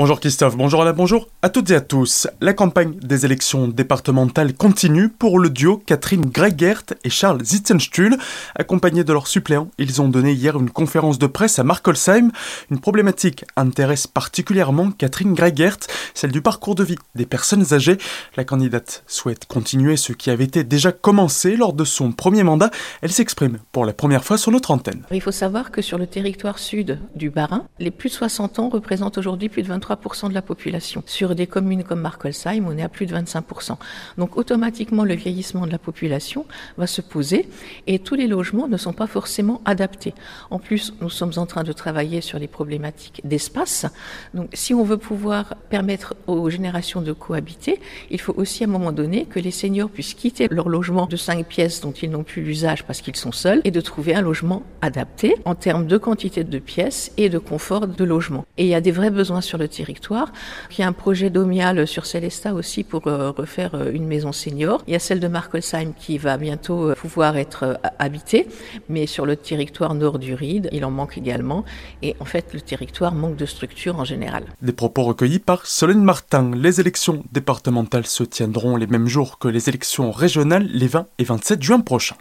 Bonjour Christophe, bonjour Alain, bonjour à toutes et à tous. La campagne des élections départementales continue pour le duo Catherine Gregert et Charles Zitzenstuhl. Accompagnés de leurs suppléants, ils ont donné hier une conférence de presse à Markolsheim. Une problématique intéresse particulièrement Catherine Gregert, celle du parcours de vie des personnes âgées. La candidate souhaite continuer ce qui avait été déjà commencé lors de son premier mandat. Elle s'exprime pour la première fois sur notre antenne. Il faut savoir que sur le territoire sud du Bas-Rhin, les plus de 60 ans représentent aujourd'hui plus de 23 de la population. Sur des communes comme Markolsheim, on est à plus de 25%. Donc automatiquement, le vieillissement de la population va se poser et tous les logements ne sont pas forcément adaptés. En plus, nous sommes en train de travailler sur les problématiques d'espace. Donc si on veut pouvoir permettre aux générations de cohabiter, il faut aussi à un moment donné que les seniors puissent quitter leur logement de 5 pièces dont ils n'ont plus l'usage parce qu'ils sont seuls et de trouver un logement adapté en termes de quantité de pièces et de confort de logement. Et il y a des vrais besoins sur le territoire. Il y a un projet d'Omial sur Célesta aussi pour euh, refaire euh, une maison senior. Il y a celle de Markolsheim qui va bientôt euh, pouvoir être habitée, mais sur le territoire nord du Ride, il en manque également. Et en fait, le territoire manque de structure en général. Des propos recueillis par Solène Martin. Les élections départementales se tiendront les mêmes jours que les élections régionales les 20 et 27 juin prochains.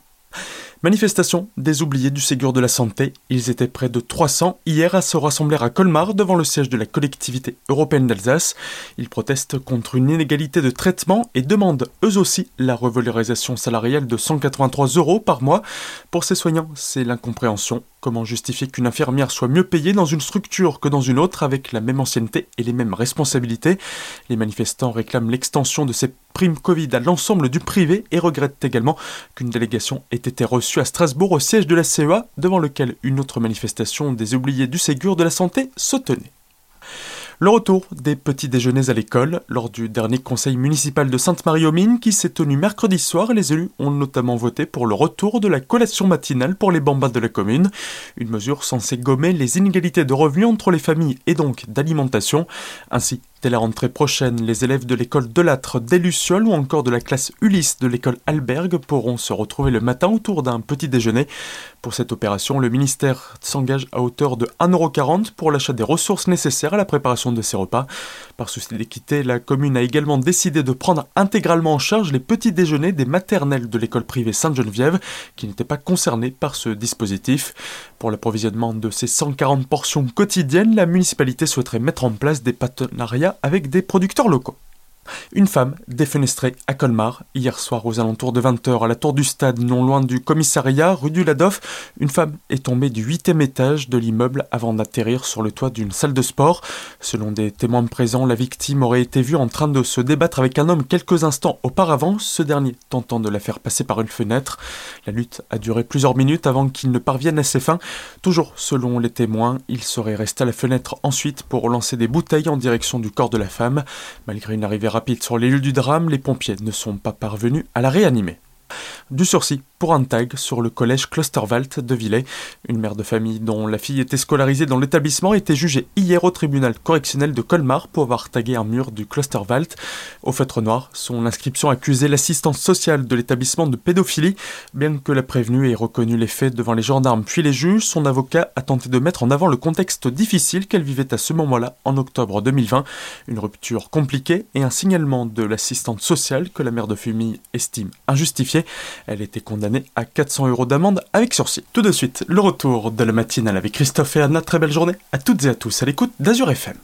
Manifestation des oubliés du Ségur de la Santé. Ils étaient près de 300 hier à se rassembler à Colmar devant le siège de la collectivité européenne d'Alsace. Ils protestent contre une inégalité de traitement et demandent eux aussi la revalorisation salariale de 183 euros par mois. Pour ces soignants, c'est l'incompréhension. Comment justifier qu'une infirmière soit mieux payée dans une structure que dans une autre avec la même ancienneté et les mêmes responsabilités? Les manifestants réclament l'extension de ces primes Covid à l'ensemble du privé et regrettent également qu'une délégation ait été reçue à Strasbourg au siège de la CEA devant lequel une autre manifestation des oubliés du Ségur de la Santé se tenait. Le retour des petits déjeuners à l'école. Lors du dernier conseil municipal de Sainte-Marie-aux-Mines qui s'est tenu mercredi soir, les élus ont notamment voté pour le retour de la collation matinale pour les bambins de la commune. Une mesure censée gommer les inégalités de revenus entre les familles et donc d'alimentation. Ainsi, Dès la rentrée prochaine, les élèves de l'école Delattre d'Eluciol ou encore de la classe Ulysse de l'école Albergue pourront se retrouver le matin autour d'un petit déjeuner. Pour cette opération, le ministère s'engage à hauteur de 1,40€ pour l'achat des ressources nécessaires à la préparation de ces repas. Par souci d'équité, la commune a également décidé de prendre intégralement en charge les petits déjeuners des maternelles de l'école privée Sainte-Geneviève qui n'étaient pas concernées par ce dispositif. Pour l'approvisionnement de ces 140 portions quotidiennes, la municipalité souhaiterait mettre en place des partenariats avec des producteurs locaux. Une femme défenestrée à Colmar hier soir aux alentours de 20h à la tour du stade non loin du commissariat rue du Ladoff. Une femme est tombée du huitième étage de l'immeuble avant d'atterrir sur le toit d'une salle de sport. Selon des témoins présents, la victime aurait été vue en train de se débattre avec un homme quelques instants auparavant, ce dernier tentant de la faire passer par une fenêtre. La lutte a duré plusieurs minutes avant qu'il ne parvienne à ses fins. Toujours selon les témoins, il serait resté à la fenêtre ensuite pour lancer des bouteilles en direction du corps de la femme. Malgré une arrivée rapide sur les lieux du drame, les pompiers ne sont pas parvenus à la réanimer. Du sursis pour un tag sur le collège Klosterwald de Villers. Une mère de famille dont la fille était scolarisée dans l'établissement était jugée hier au tribunal correctionnel de Colmar pour avoir tagué un mur du Klosterwald. Au feutre noir, son inscription accusait l'assistance sociale de l'établissement de pédophilie. Bien que la prévenue ait reconnu les faits devant les gendarmes puis les juges, son avocat a tenté de mettre en avant le contexte difficile qu'elle vivait à ce moment-là en octobre 2020. Une rupture compliquée et un signalement de l'assistante sociale que la mère de famille estime injustifiée. Elle était condamnée à 400 euros d'amende avec sursis. Tout de suite, le retour de la matinale avec Christophe et Anna. Très belle journée à toutes et à tous à l'écoute d'Azur FM.